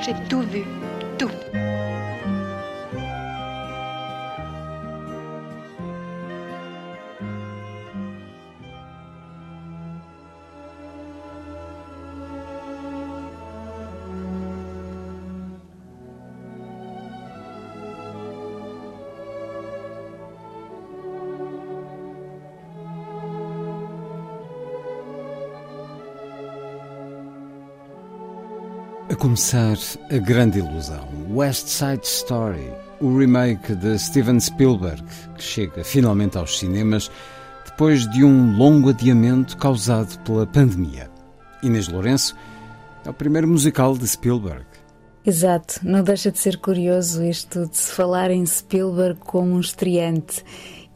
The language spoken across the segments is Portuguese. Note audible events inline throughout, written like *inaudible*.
J'ai tout vu. Tout. A começar, a grande ilusão. West Side Story, o remake de Steven Spielberg, que chega finalmente aos cinemas depois de um longo adiamento causado pela pandemia. Inês Lourenço é o primeiro musical de Spielberg. Exato, não deixa de ser curioso isto de se falar em Spielberg como um estreante.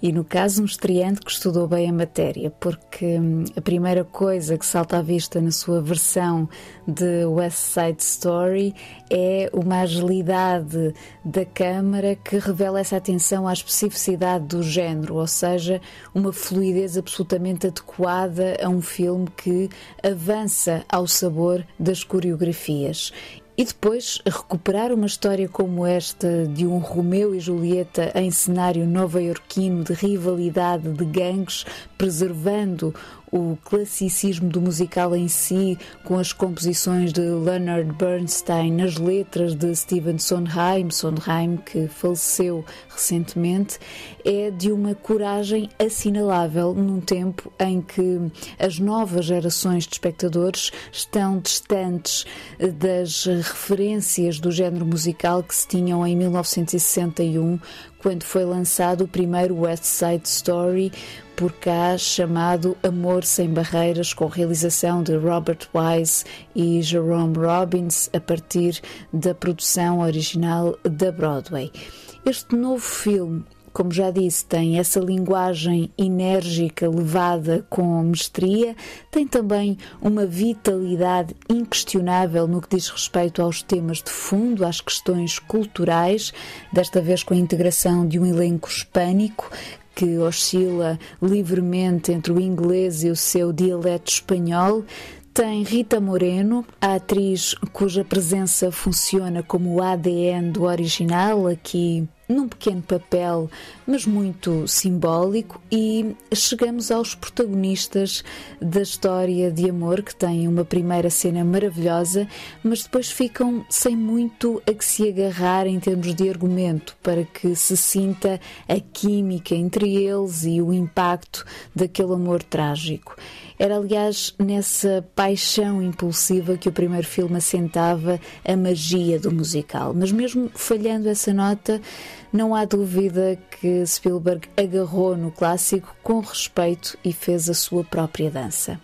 E no caso, um estreante que estudou bem a matéria, porque hum, a primeira coisa que salta à vista na sua versão de West Side Story é uma agilidade da câmara que revela essa atenção à especificidade do género, ou seja, uma fluidez absolutamente adequada a um filme que avança ao sabor das coreografias. E depois recuperar uma história como esta de um Romeu e Julieta em cenário nova-iorquino de rivalidade de gangues, preservando o classicismo do musical em si, com as composições de Leonard Bernstein, nas letras de Stephen Sondheim, Sondheim que faleceu recentemente, é de uma coragem assinalável num tempo em que as novas gerações de espectadores estão distantes das referências do género musical que se tinham em 1961, quando foi lançado o primeiro West Side Story, por cá chamado Amor Sem Barreiras, com realização de Robert Wise e Jerome Robbins, a partir da produção original da Broadway. Este novo filme como já disse, tem essa linguagem enérgica levada com mestria, tem também uma vitalidade inquestionável no que diz respeito aos temas de fundo, às questões culturais, desta vez com a integração de um elenco hispânico que oscila livremente entre o inglês e o seu dialeto espanhol. Tem Rita Moreno, a atriz cuja presença funciona como o ADN do original, aqui num pequeno papel, mas muito simbólico, e chegamos aos protagonistas da história de amor, que têm uma primeira cena maravilhosa, mas depois ficam sem muito a que se agarrar em termos de argumento, para que se sinta a química entre eles e o impacto daquele amor trágico. Era, aliás, nessa paixão impulsiva que o primeiro filme assentava a magia do musical. Mas, mesmo falhando essa nota, não há dúvida que Spielberg agarrou no clássico com respeito e fez a sua própria dança.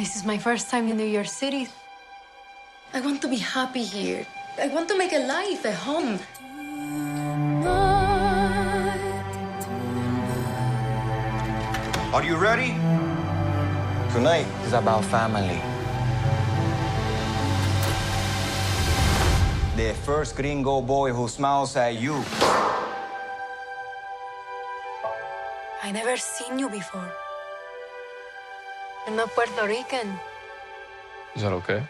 This is my first time in New York City. I want to be happy here. I want to make a life, a home. Are you ready? Tonight is about family. The first gringo boy who smiles at you. I never seen you before. I'm not Puerto Rican. Is that okay?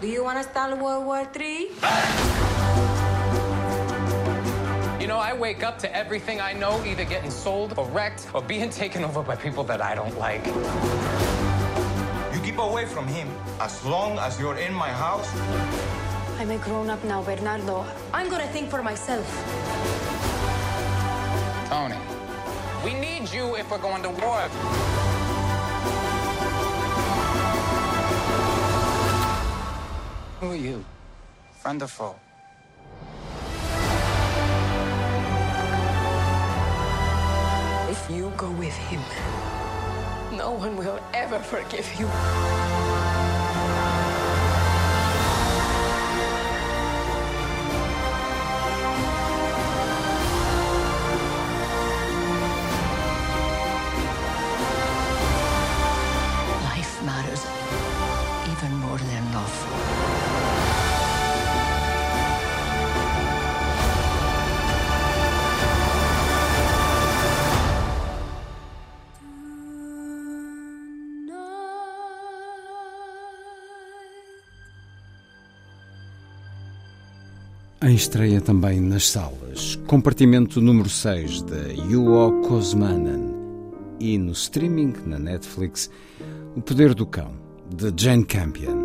Do you want to start World War III? You know, I wake up to everything I know either getting sold or wrecked or being *laughs* taken over by people that I don't like. You keep away from him. As long as you're in my house, I'm a grown up now, Bernardo. I'm gonna think for myself. Tony, we need you if we're going to war. Who are you? Friend or foe? If you go with him, no one will ever forgive you. Em estreia também nas salas, compartimento número 6 de Yuo Kosmanen e no streaming na Netflix O Poder do Cão, de Jane Campion.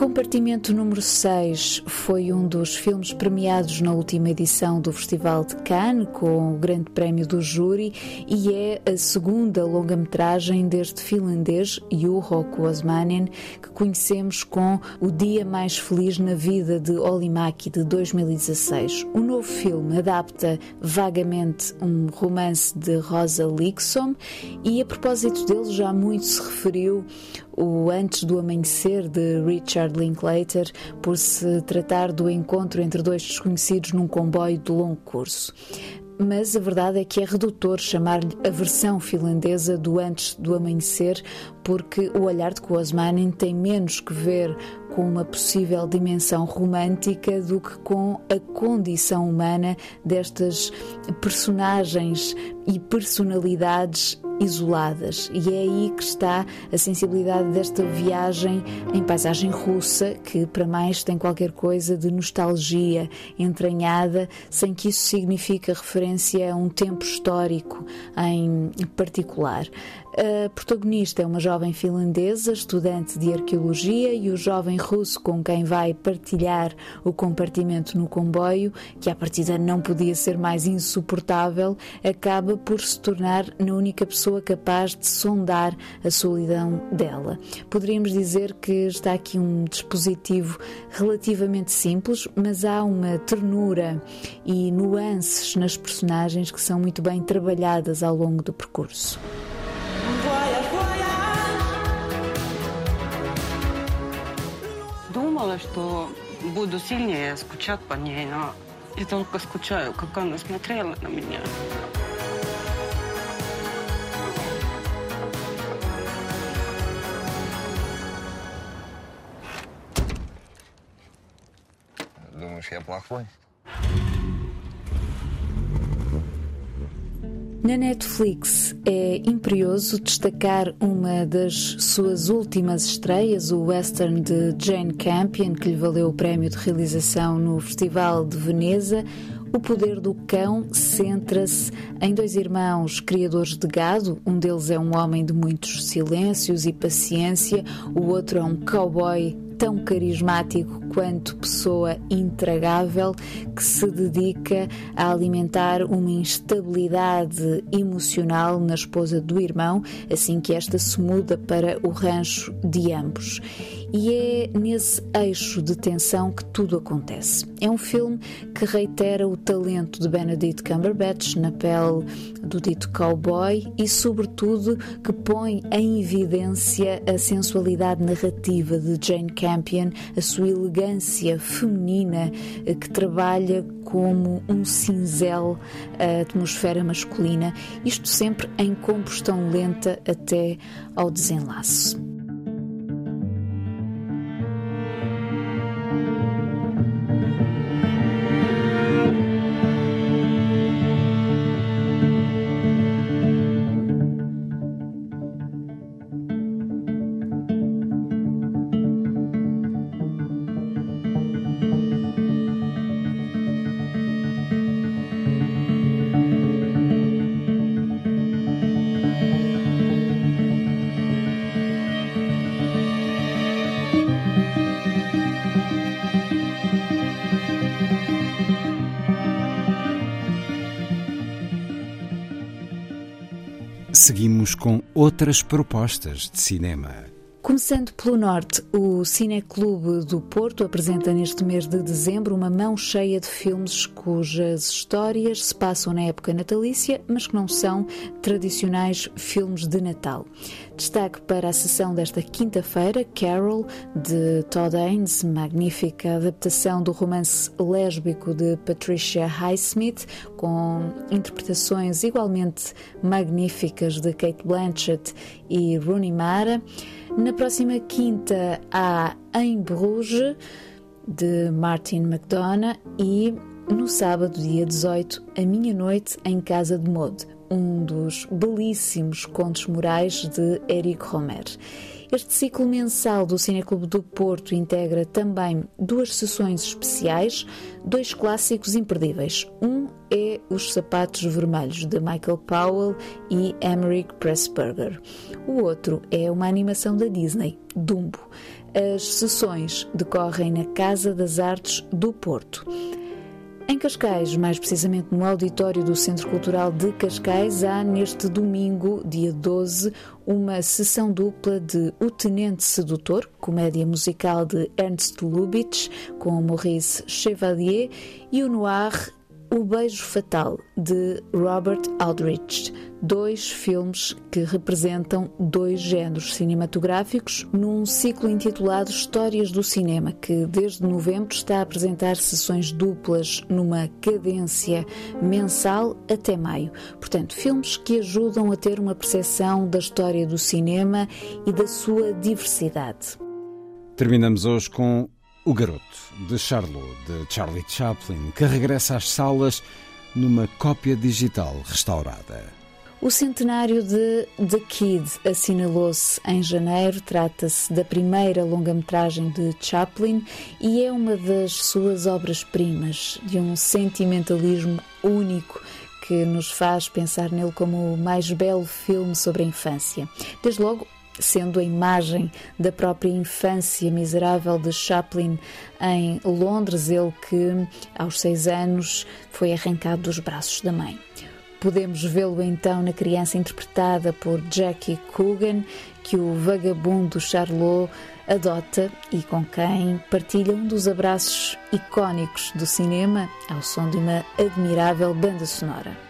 Compartimento número 6 foi um dos filmes premiados na última edição do Festival de Cannes, com o Grande Prémio do Júri, e é a segunda longa-metragem deste finlandês, Juho Kuosmanen, que conhecemos com O Dia Mais Feliz na Vida de Olimaki, de 2016. O novo filme adapta vagamente um romance de Rosa Liksom e, a propósito dele, já muito se referiu o Antes do Amanhecer de Richard Linklater, por se tratar do encontro entre dois desconhecidos num comboio de longo curso. Mas a verdade é que é redutor chamar-lhe a versão finlandesa do Antes do Amanhecer, porque o olhar de Kuosmanen tem menos que ver com uma possível dimensão romântica do que com a condição humana destas personagens e personalidades isoladas. E é aí que está a sensibilidade desta viagem em paisagem russa, que para mais tem qualquer coisa de nostalgia entranhada, sem que isso signifique referência a um tempo histórico em particular. A protagonista é uma jovem finlandesa, estudante de arqueologia, e o jovem russo com quem vai partilhar o compartimento no comboio, que à partida não podia ser mais insuportável, acaba por se tornar na única pessoa capaz de sondar a solidão dela. Poderíamos dizer que está aqui um dispositivo relativamente simples, mas há uma ternura e nuances nas personagens que são muito bem trabalhadas ao longo do percurso. Думала, что буду сильнее скучать по ней, но я только скучаю, как она смотрела на меня. Lá foi. Na Netflix é imperioso destacar uma das suas últimas estreias, o western de Jane Campion, que lhe valeu o prémio de realização no Festival de Veneza. O Poder do Cão centra-se em dois irmãos criadores de gado. Um deles é um homem de muitos silêncios e paciência, o outro é um cowboy tão carismático quanto pessoa intragável que se dedica a alimentar uma instabilidade emocional na esposa do irmão assim que esta se muda para o rancho de ambos. E é nesse eixo de tensão que tudo acontece. É um filme que reitera o talento de Benedict Cumberbatch na pele do dito cowboy e, sobretudo, que põe em evidência a sensualidade narrativa de Jane Campion, a sua elegância feminina que trabalha como um cinzel a atmosfera masculina, isto sempre em combustão lenta até ao desenlace. Seguimos com outras propostas de cinema. Começando pelo norte, o Cineclube do Porto apresenta neste mês de dezembro uma mão cheia de filmes cujas histórias se passam na época natalícia, mas que não são tradicionais filmes de Natal. Destaque para a sessão desta quinta-feira, Carol, de Todd Haynes, magnífica adaptação do romance lésbico de Patricia Highsmith, com interpretações igualmente magníficas de Kate Blanchett e Rooney Mara. Na próxima quinta há Em Bruges, de Martin McDonough, e no sábado, dia 18, A Minha Noite em Casa de Mode, um dos belíssimos contos morais de Eric Romer. Este ciclo mensal do Cineclube do Porto integra também duas sessões especiais, dois clássicos imperdíveis. Um é Os Sapatos Vermelhos, de Michael Powell e Emmerich Pressburger. O outro é uma animação da Disney, Dumbo. As sessões decorrem na Casa das Artes do Porto. Em Cascais, mais precisamente no auditório do Centro Cultural de Cascais, há neste domingo, dia 12, uma sessão dupla de O Tenente Sedutor, comédia musical de Ernst Lubitsch, com Maurice Chevalier, e o Noir o Beijo Fatal, de Robert Aldrich, dois filmes que representam dois géneros cinematográficos num ciclo intitulado Histórias do Cinema, que desde novembro está a apresentar sessões duplas numa cadência mensal até maio. Portanto, filmes que ajudam a ter uma percepção da história do cinema e da sua diversidade. Terminamos hoje com o Garoto, de Charlot, de Charlie Chaplin, que regressa às salas numa cópia digital restaurada. O centenário de The Kid assinalou-se em janeiro. Trata-se da primeira longa-metragem de Chaplin e é uma das suas obras-primas, de um sentimentalismo único que nos faz pensar nele como o mais belo filme sobre a infância. Desde logo, sendo a imagem da própria infância miserável de Chaplin em Londres, ele que aos seis anos foi arrancado dos braços da mãe. Podemos vê-lo então na criança interpretada por Jackie Coogan, que o vagabundo Charlot adota e com quem partilha um dos abraços icónicos do cinema ao som de uma admirável banda sonora.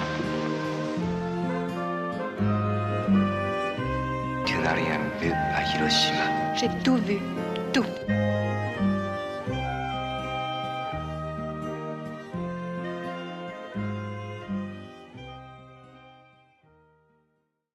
J'ai tout vu.